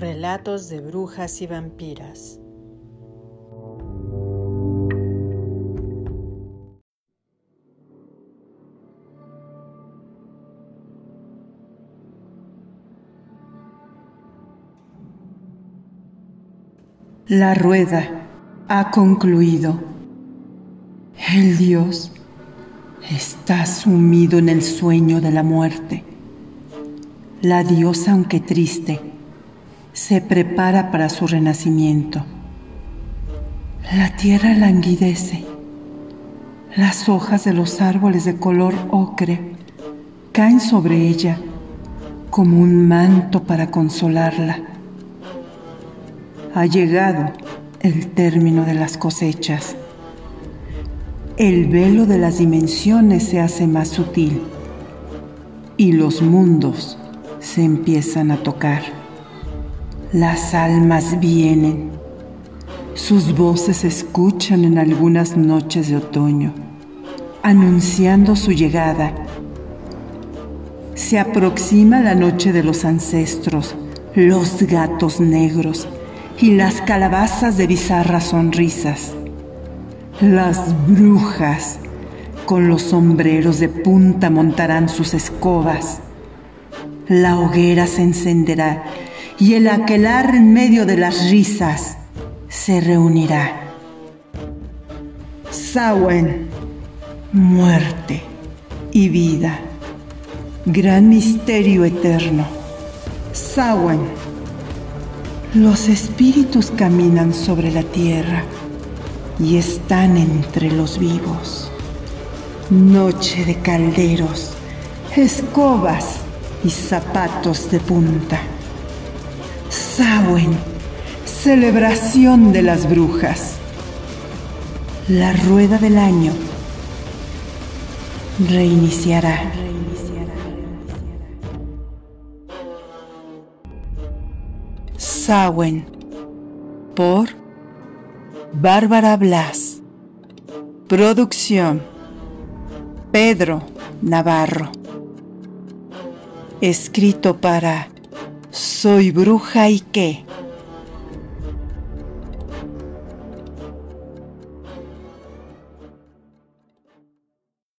Relatos de brujas y vampiras. La rueda ha concluido. El Dios está sumido en el sueño de la muerte. La diosa, aunque triste, se prepara para su renacimiento. La tierra languidece. Las hojas de los árboles de color ocre caen sobre ella como un manto para consolarla. Ha llegado el término de las cosechas. El velo de las dimensiones se hace más sutil y los mundos se empiezan a tocar. Las almas vienen, sus voces se escuchan en algunas noches de otoño, anunciando su llegada. Se aproxima la noche de los ancestros, los gatos negros y las calabazas de bizarras sonrisas. Las brujas con los sombreros de punta montarán sus escobas. La hoguera se encenderá y el aquelar en medio de las risas se reunirá. Sawen, muerte y vida, gran misterio eterno. Sawen, los espíritus caminan sobre la tierra y están entre los vivos. Noche de calderos, escobas y zapatos de punta. Sawen, celebración de las brujas. La rueda del año reiniciará. Sawen por Bárbara Blas. Producción Pedro Navarro. Escrito para Soy bruja y qué.